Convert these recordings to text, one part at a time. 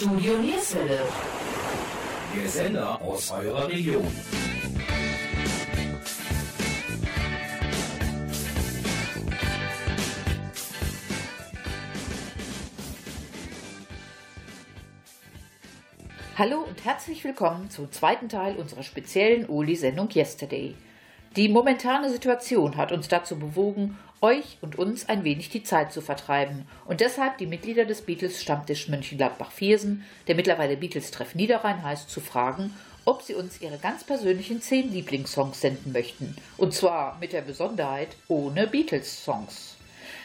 Studio Nierswelle. Der Sender aus eurer Region. Hallo und herzlich willkommen zum zweiten Teil unserer speziellen Oli-Sendung Yesterday. Die momentane Situation hat uns dazu bewogen, euch und uns ein wenig die Zeit zu vertreiben und deshalb die Mitglieder des Beatles Stammtisch Mönchengladbach-Viersen, der mittlerweile Beatles Treff Niederrhein heißt, zu fragen, ob sie uns ihre ganz persönlichen zehn Lieblingssongs senden möchten. Und zwar mit der Besonderheit ohne Beatles-Songs.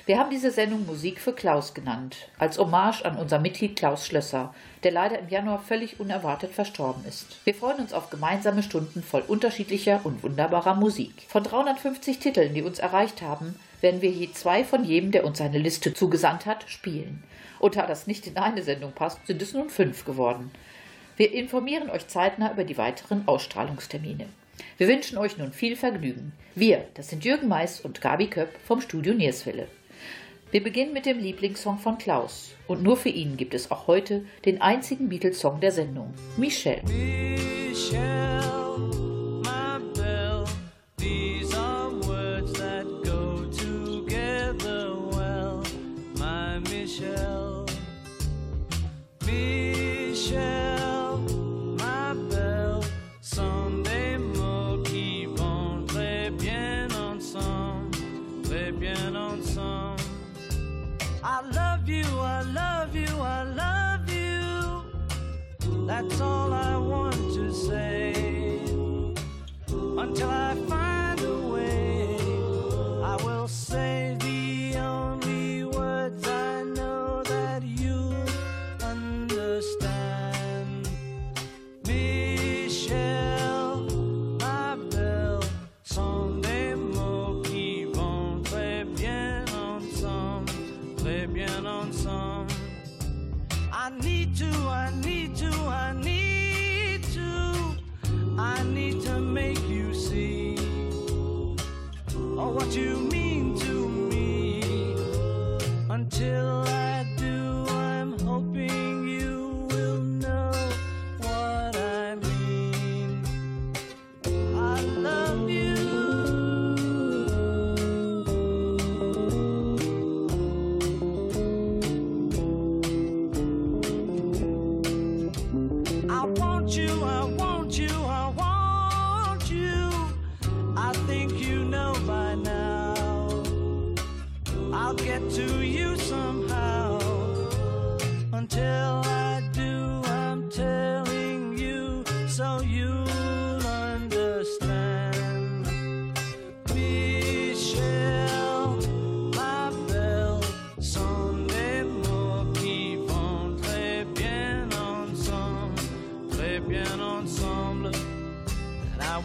Wir haben diese Sendung Musik für Klaus genannt, als Hommage an unser Mitglied Klaus Schlösser, der leider im Januar völlig unerwartet verstorben ist. Wir freuen uns auf gemeinsame Stunden voll unterschiedlicher und wunderbarer Musik. Von 350 Titeln, die uns erreicht haben, werden wir je zwei von jedem, der uns seine Liste zugesandt hat, spielen. Und da das nicht in eine Sendung passt, sind es nun fünf geworden. Wir informieren euch zeitnah über die weiteren Ausstrahlungstermine. Wir wünschen euch nun viel Vergnügen. Wir, das sind Jürgen Mais und Gabi Köpp vom Studio Nierswille. Wir beginnen mit dem Lieblingssong von Klaus. Und nur für ihn gibt es auch heute den einzigen Beatles-Song der Sendung, Michelle. Michelle. That's all I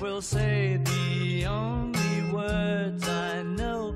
will say the only words I know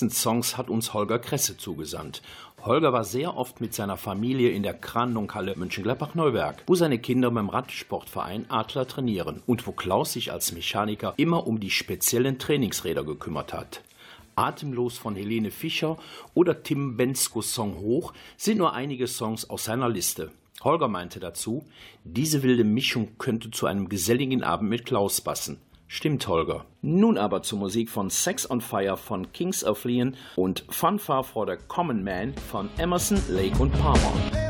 nächsten Songs hat uns Holger Kresse zugesandt. Holger war sehr oft mit seiner Familie in der Krandunkhalle Mönchengladbach-Neuberg, wo seine Kinder beim Radsportverein Adler trainieren und wo Klaus sich als Mechaniker immer um die speziellen Trainingsräder gekümmert hat. Atemlos von Helene Fischer oder Tim Benskos Song Hoch sind nur einige Songs aus seiner Liste. Holger meinte dazu, diese wilde Mischung könnte zu einem geselligen Abend mit Klaus passen. Stimmt, Holger. Nun aber zur Musik von Sex on Fire von Kings of Leon und Fanfare for the Common Man von Emerson, Lake und Palmer.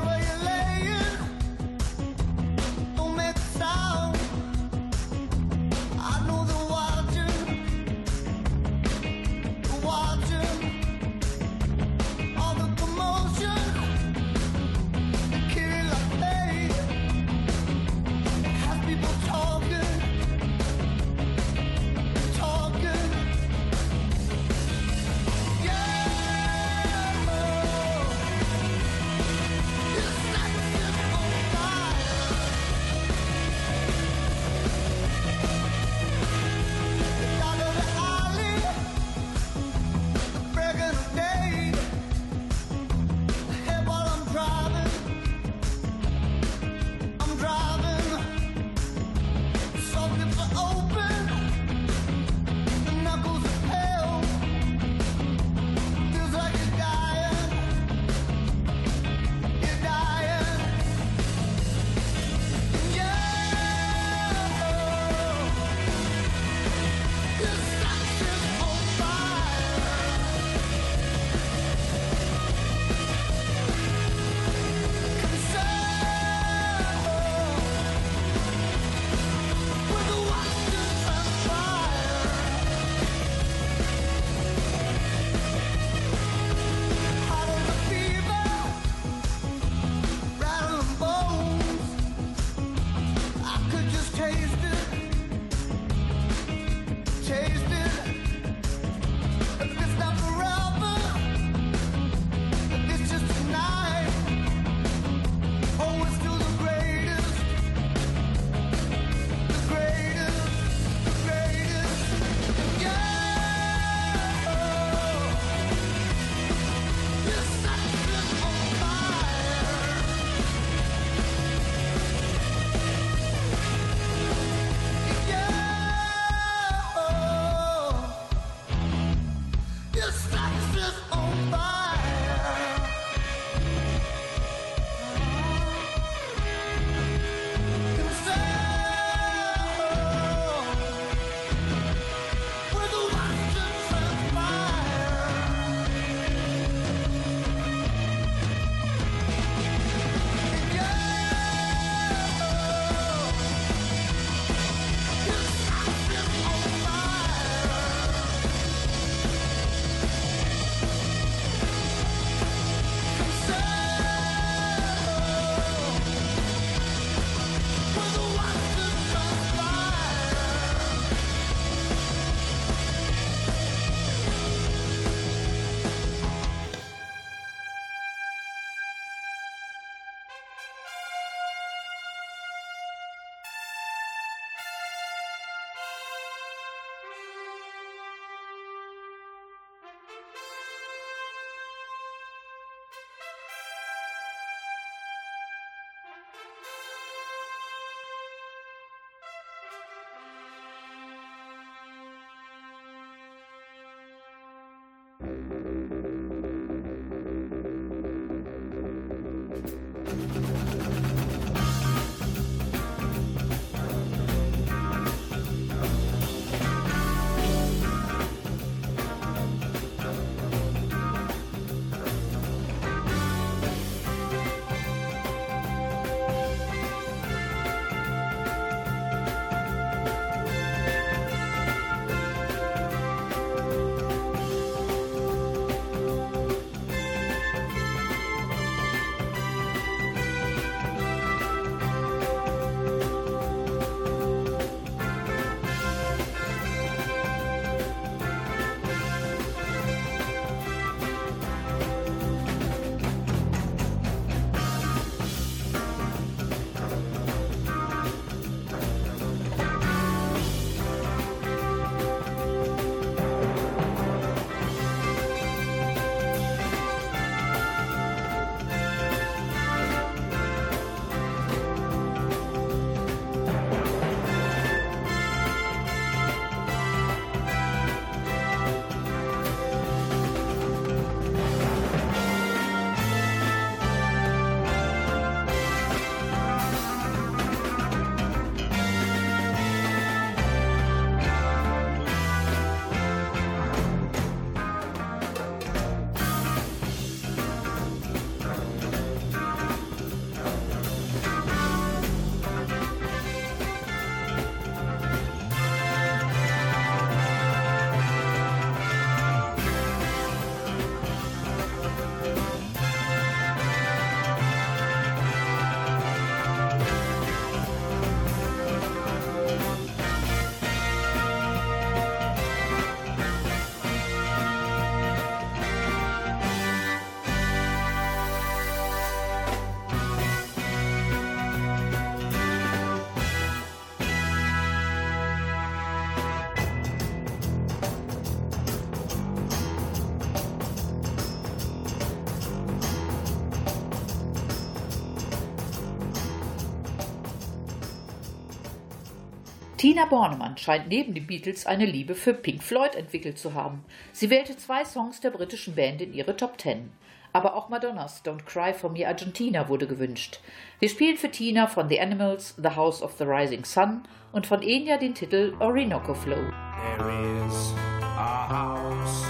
Tina Bornemann scheint neben den Beatles eine Liebe für Pink Floyd entwickelt zu haben. Sie wählte zwei Songs der britischen Band in ihre Top Ten. Aber auch Madonnas Don't Cry for Me Argentina wurde gewünscht. Wir spielen für Tina von The Animals The House of the Rising Sun und von Enya den Titel Orinoco Flow. There is a house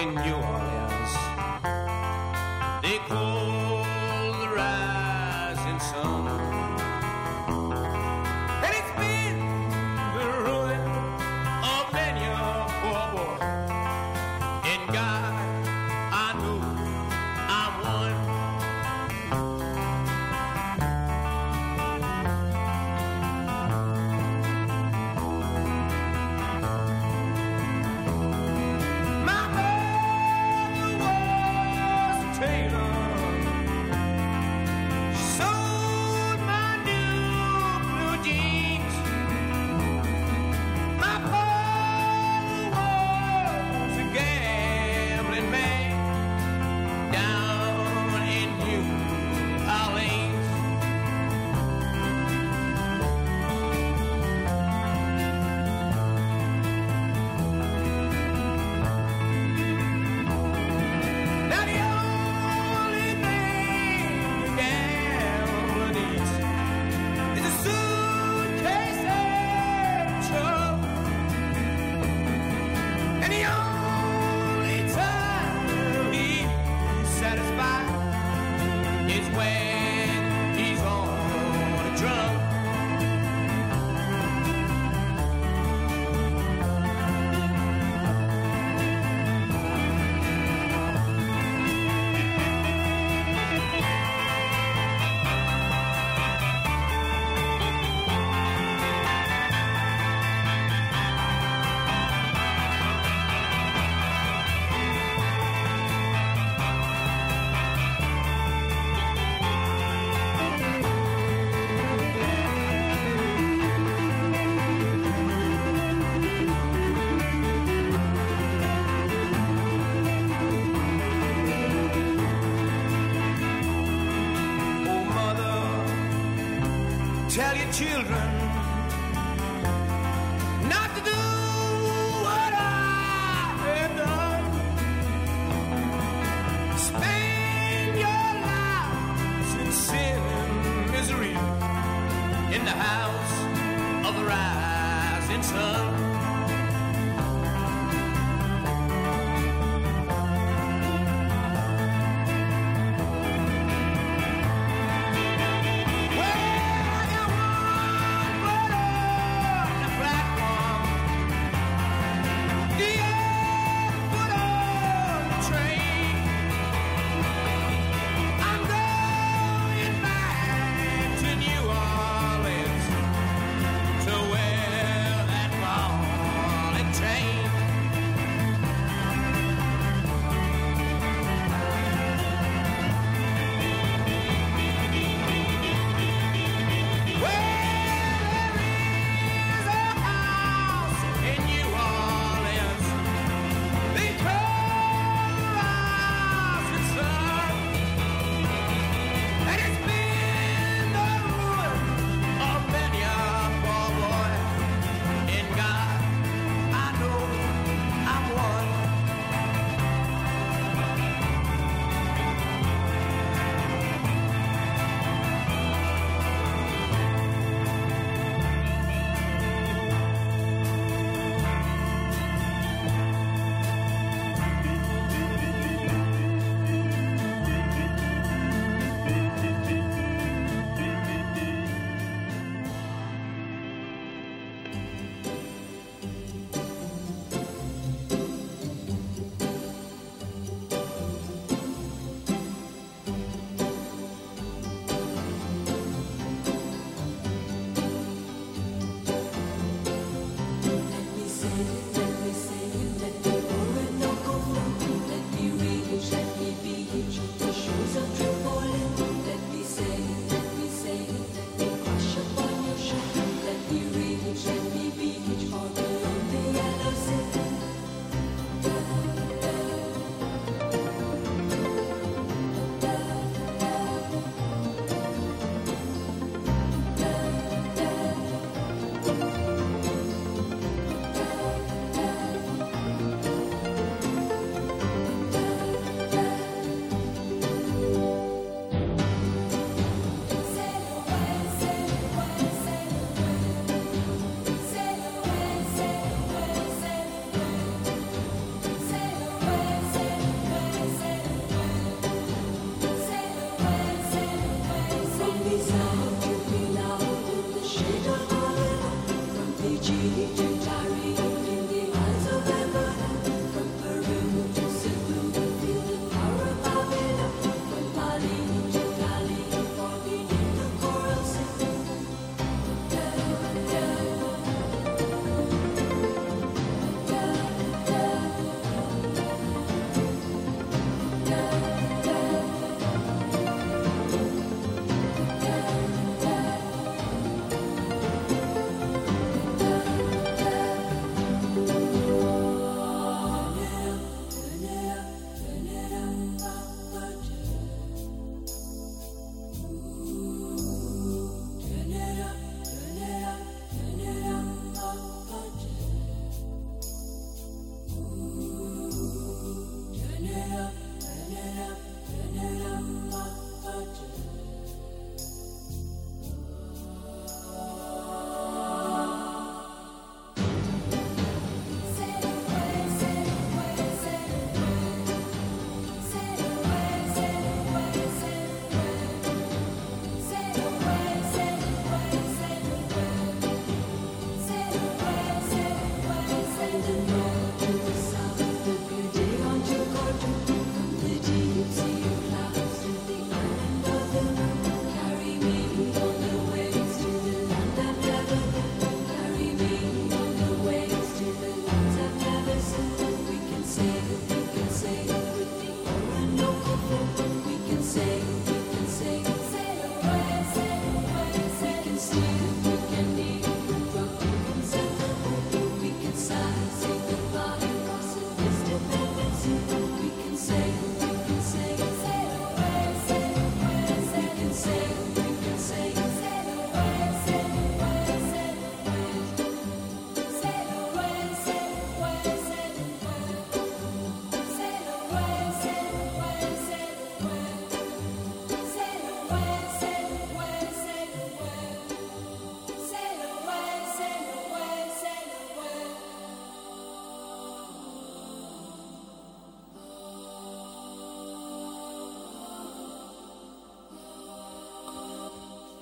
in New Orleans. They call children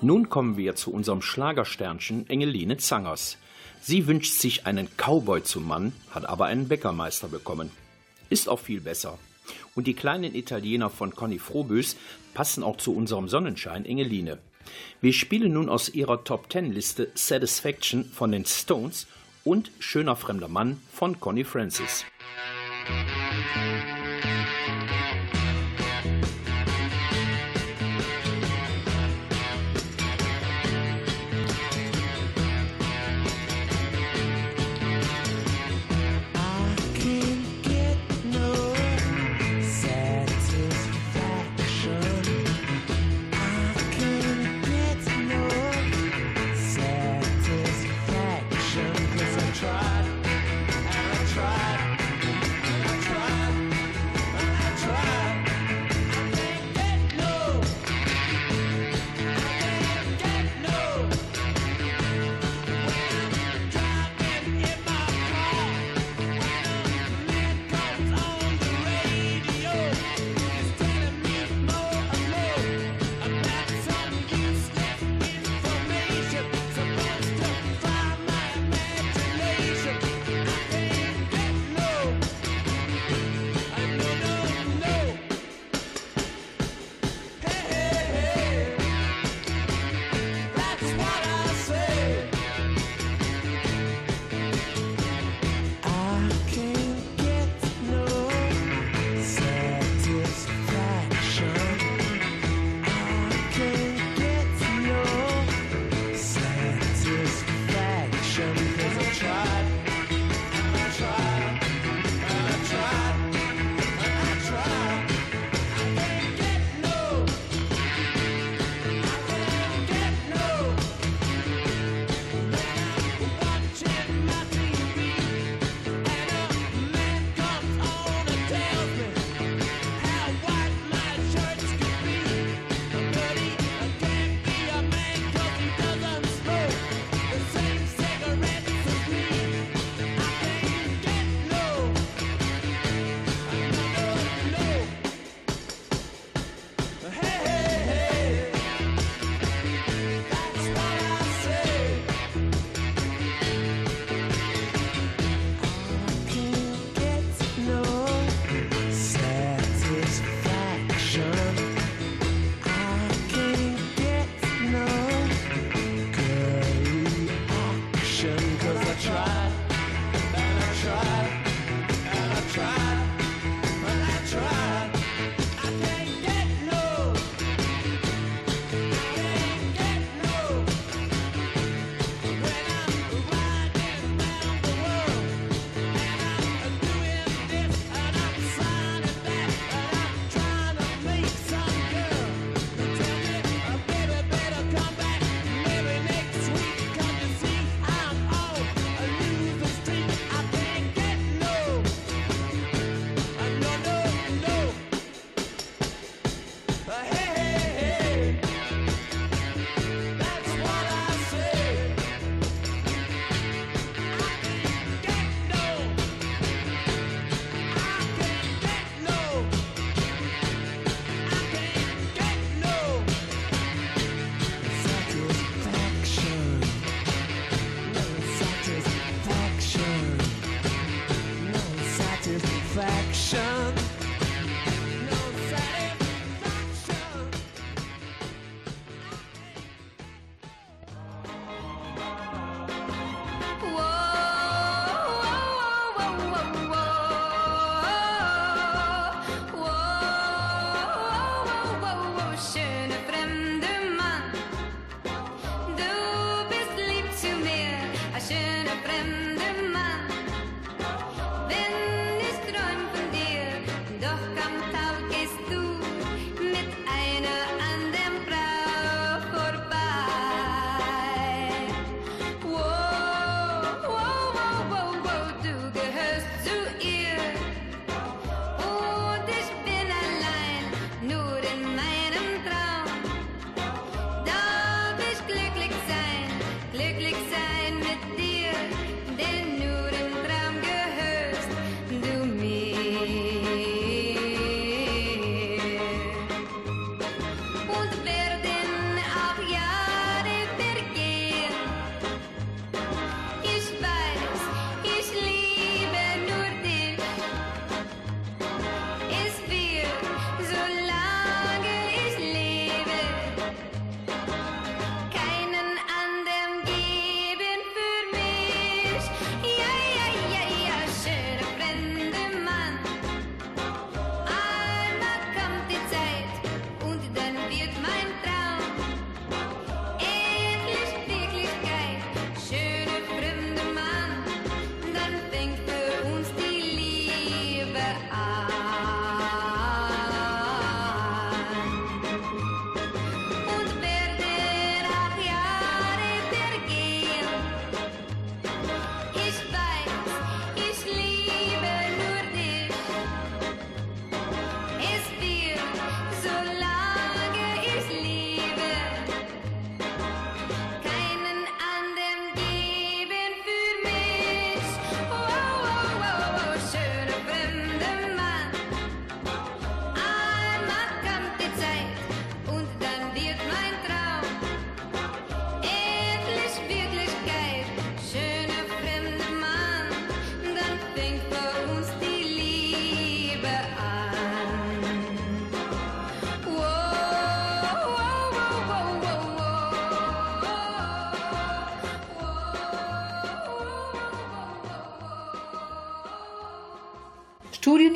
Nun kommen wir zu unserem Schlagersternchen Engeline Zangers. Sie wünscht sich einen Cowboy zum Mann, hat aber einen Bäckermeister bekommen. Ist auch viel besser. Und die kleinen Italiener von Conny Frobös passen auch zu unserem Sonnenschein Engeline. Wir spielen nun aus ihrer Top 10 Liste Satisfaction von den Stones und Schöner fremder Mann von Conny Francis. Musik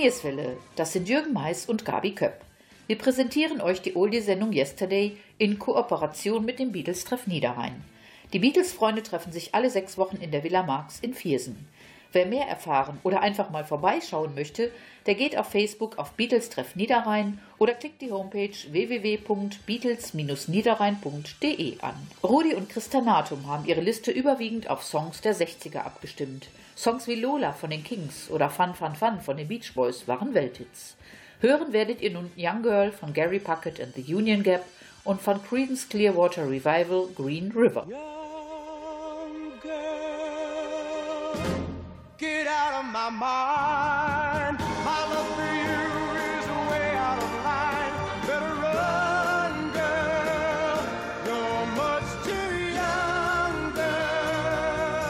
Studio Nierswelle, das sind Jürgen Mais und Gabi Köpp. Wir präsentieren euch die Oldie-Sendung Yesterday in Kooperation mit dem Beatles-Treff Niederrhein. Die Beatles-Freunde treffen sich alle sechs Wochen in der Villa Marx in Viersen. Wer mehr erfahren oder einfach mal vorbeischauen möchte, der geht auf Facebook auf Beatles Treff Niederrhein oder klickt die Homepage www.beatles-niederrhein.de an. Rudi und Christa Natum haben ihre Liste überwiegend auf Songs der 60er abgestimmt. Songs wie Lola von den Kings oder Fun Fun Fun von den Beach Boys waren Welthits. Hören werdet ihr nun Young Girl von Gary Puckett and the Union Gap und von Creedence Clearwater Revival Green River. Young girl, of my mind. My love for you is way out of line. Better run, girl. You're much too young, girl.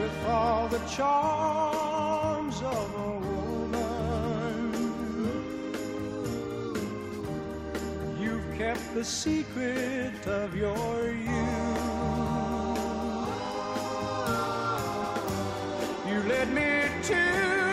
With all the charms of a woman. You've kept the secret of your youth. Led me to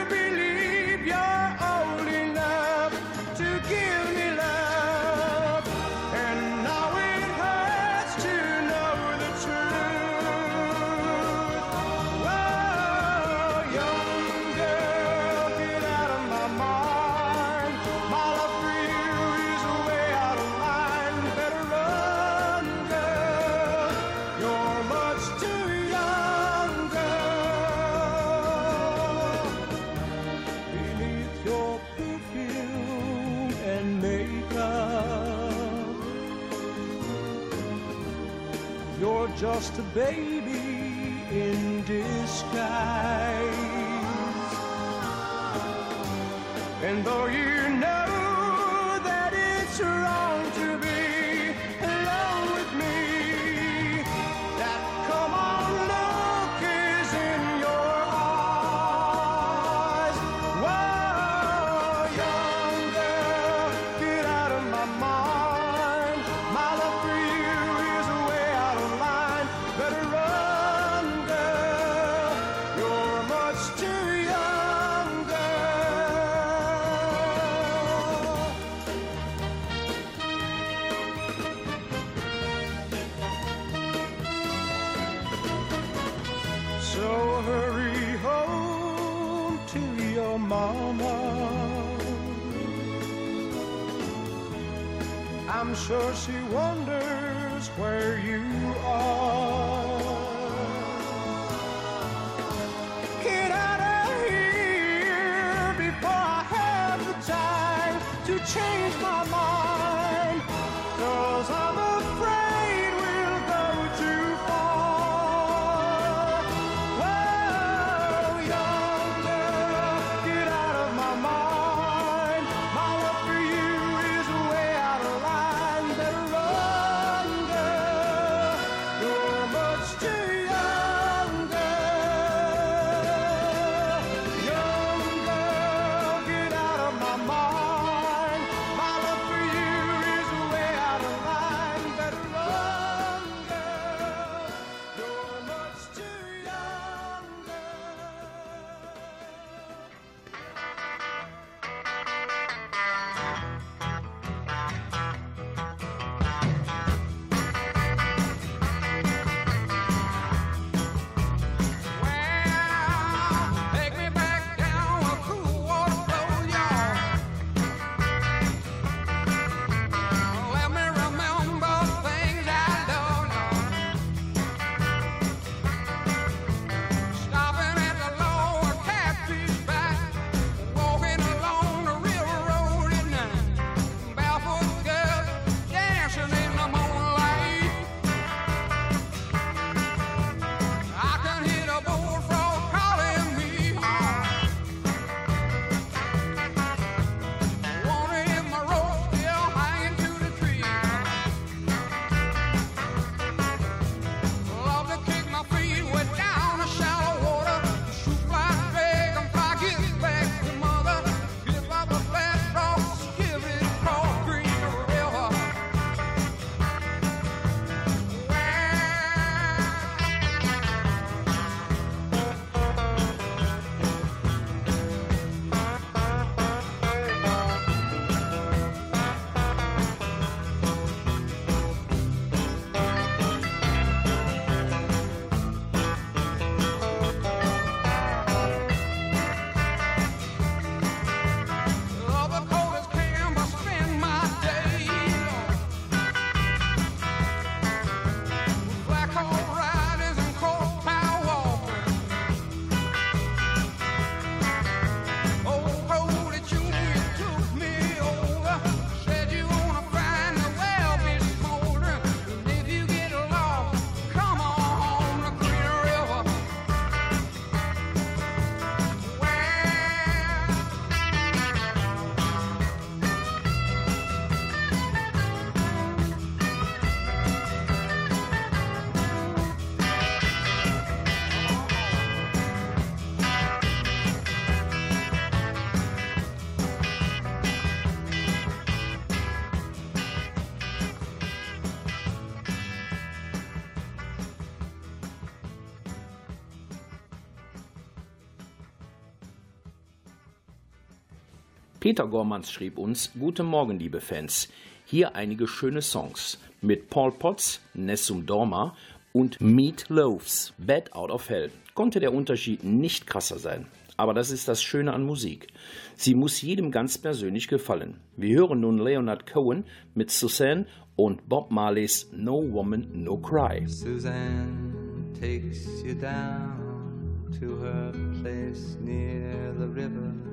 just a baby in disguise. And though you know that it's wrong Sure she wonders where you are. Get out of here before I have the time to change my Peter Gormans schrieb uns: Guten Morgen, liebe Fans. Hier einige schöne Songs mit Paul Potts, Nessum Dorma und Meat Loaves, Bad Out of Hell. Konnte der Unterschied nicht krasser sein. Aber das ist das Schöne an Musik. Sie muss jedem ganz persönlich gefallen. Wir hören nun Leonard Cohen mit Suzanne und Bob Marleys No Woman, No Cry. Suzanne takes you down to her place near the river.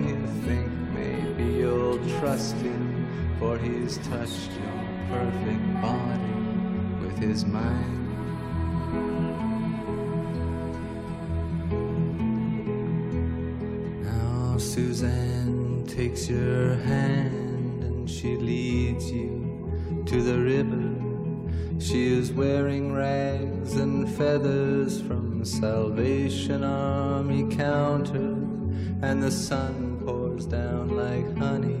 trust him, for he's touched your perfect body with his mind. Now Suzanne takes your hand and she leads you to the river. She is wearing rags and feathers from Salvation Army counters, and the sun pours down like honey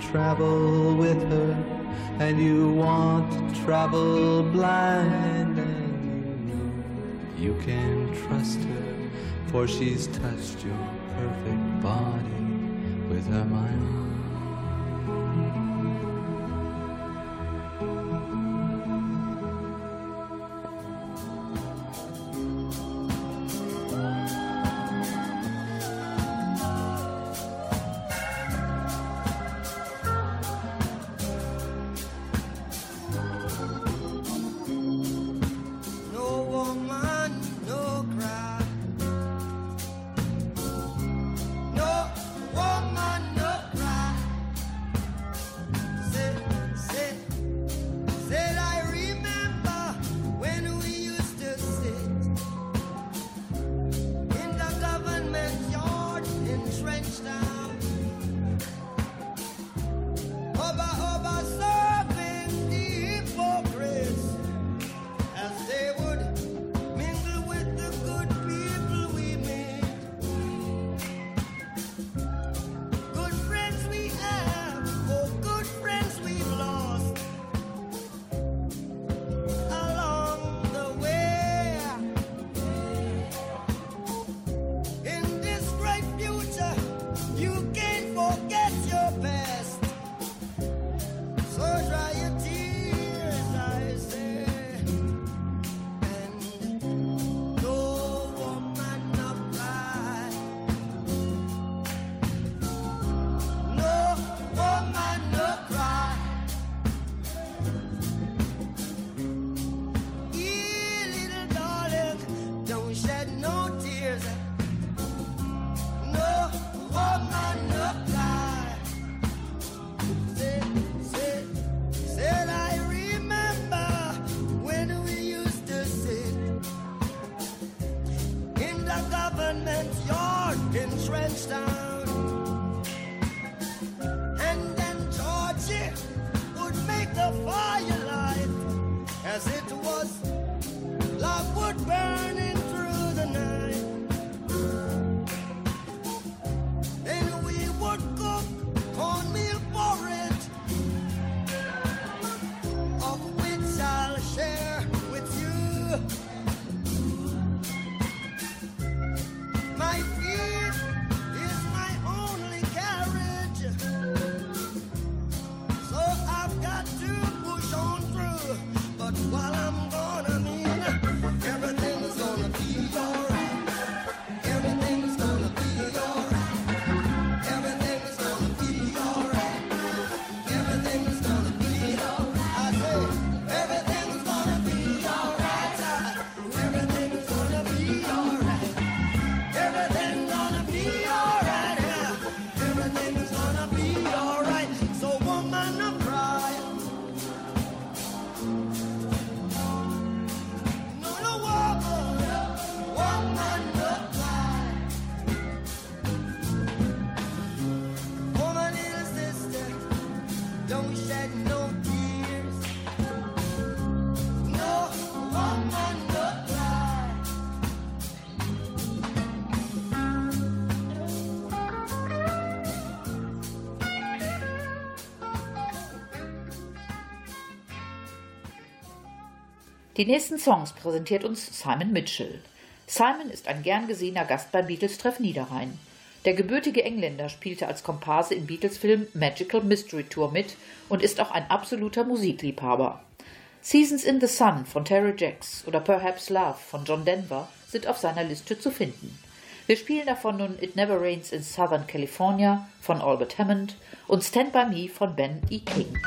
Travel with her, and you want to travel blind, and you know you can trust her, for she's touched your perfect body with her mind. Die nächsten Songs präsentiert uns Simon Mitchell. Simon ist ein gern gesehener Gast beim Beatles-Treff Niederrhein. Der gebürtige Engländer spielte als Komparse im Beatles-Film Magical Mystery Tour mit und ist auch ein absoluter Musikliebhaber. Seasons in the Sun von Terry Jacks oder Perhaps Love von John Denver sind auf seiner Liste zu finden. Wir spielen davon nun It Never Rains in Southern California von Albert Hammond und Stand By Me von Ben E. King.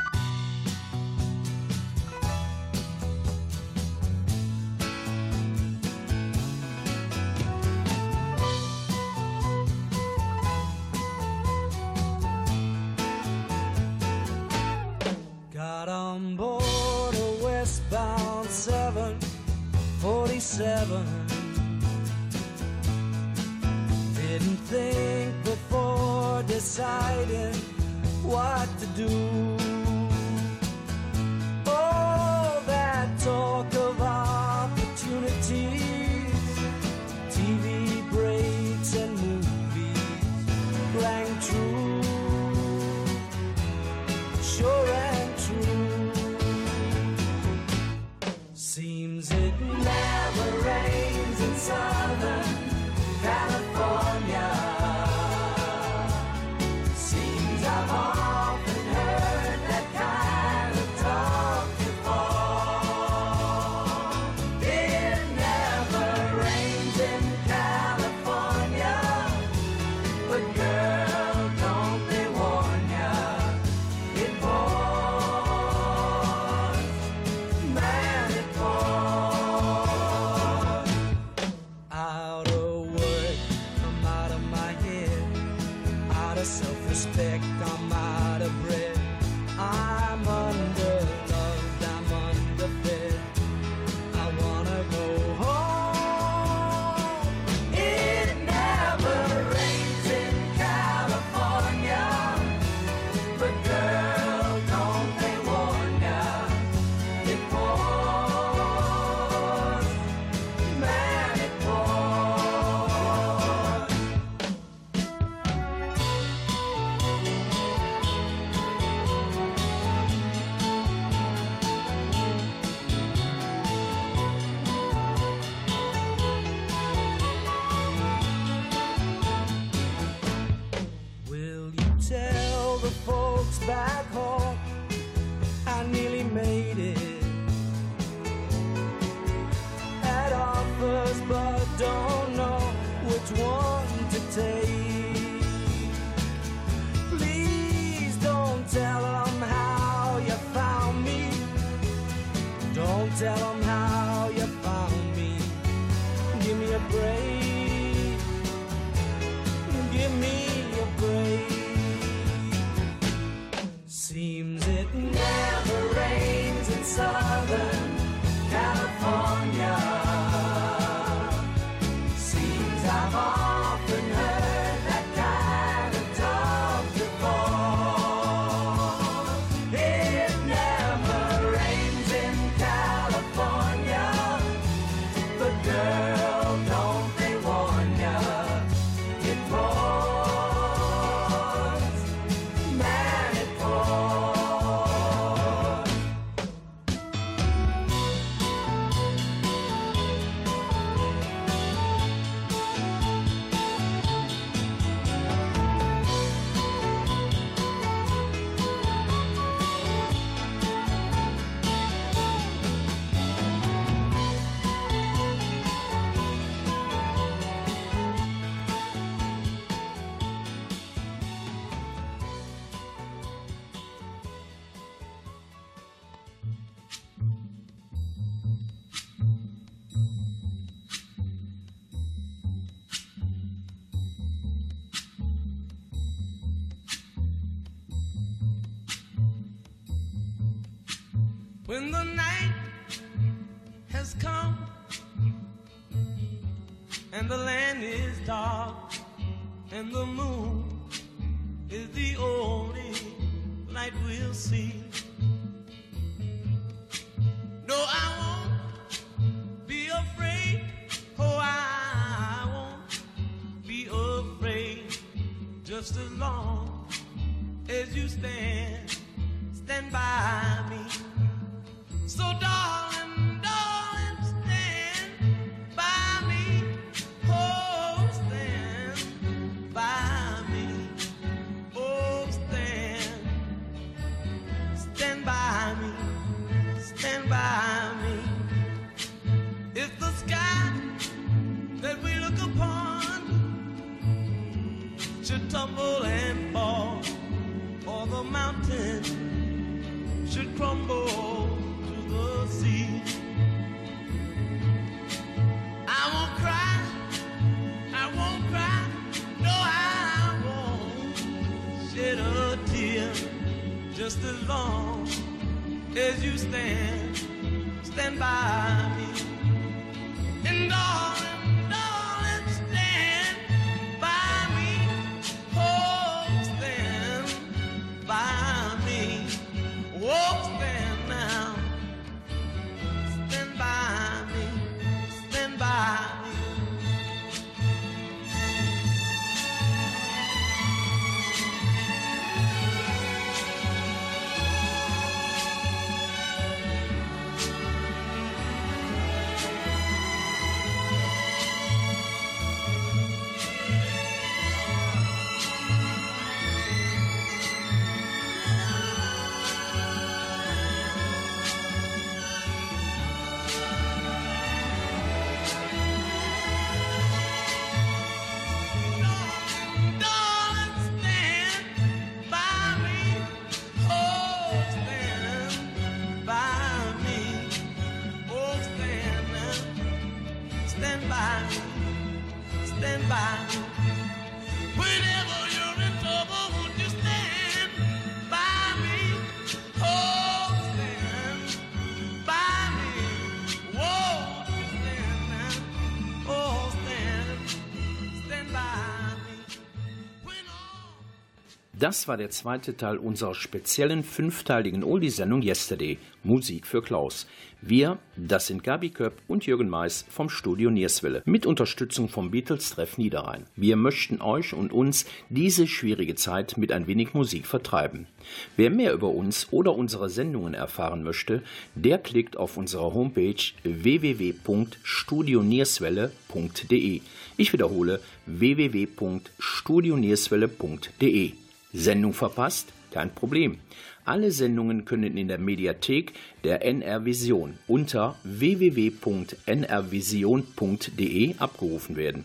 Give me a break. Seems it never rains in Southern. Das war der zweite Teil unserer speziellen fünfteiligen Oldie-Sendung Yesterday, Musik für Klaus. Wir, das sind Gabi Köpp und Jürgen Mais vom Studio Nierswelle, mit Unterstützung vom Beatles-Treff Niederrhein. Wir möchten euch und uns diese schwierige Zeit mit ein wenig Musik vertreiben. Wer mehr über uns oder unsere Sendungen erfahren möchte, der klickt auf unsere Homepage www.studionierswelle.de. Ich wiederhole www.studionierswelle.de. Sendung verpasst? Kein Problem. Alle Sendungen können in der Mediathek der NR Vision unter www.nrvision.de abgerufen werden.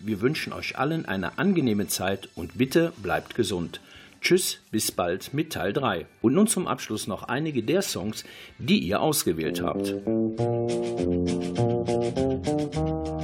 Wir wünschen euch allen eine angenehme Zeit und bitte bleibt gesund. Tschüss, bis bald mit Teil 3. Und nun zum Abschluss noch einige der Songs, die ihr ausgewählt habt. I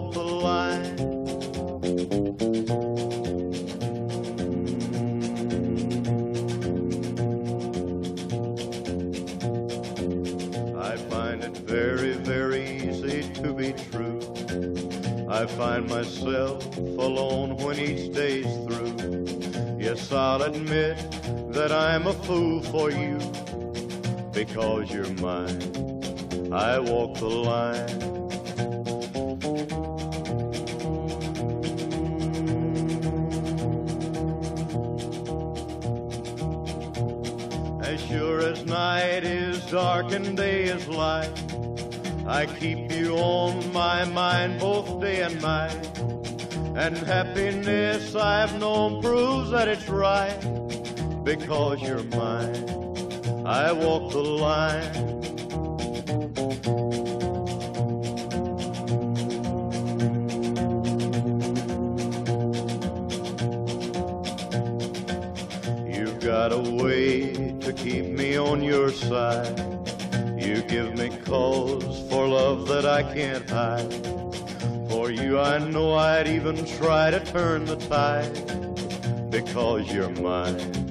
I'll admit that I'm a fool for you because you're mine. I walk the line. As sure as night is dark and day is light, I keep you on my mind both day and night. And happiness I've known proves that it's right because you're mine. I walk the line. You've got a way to keep me on your side. You give me cause for love that I can't hide. For you, I know I'd even try to turn the tide. Because you're mine,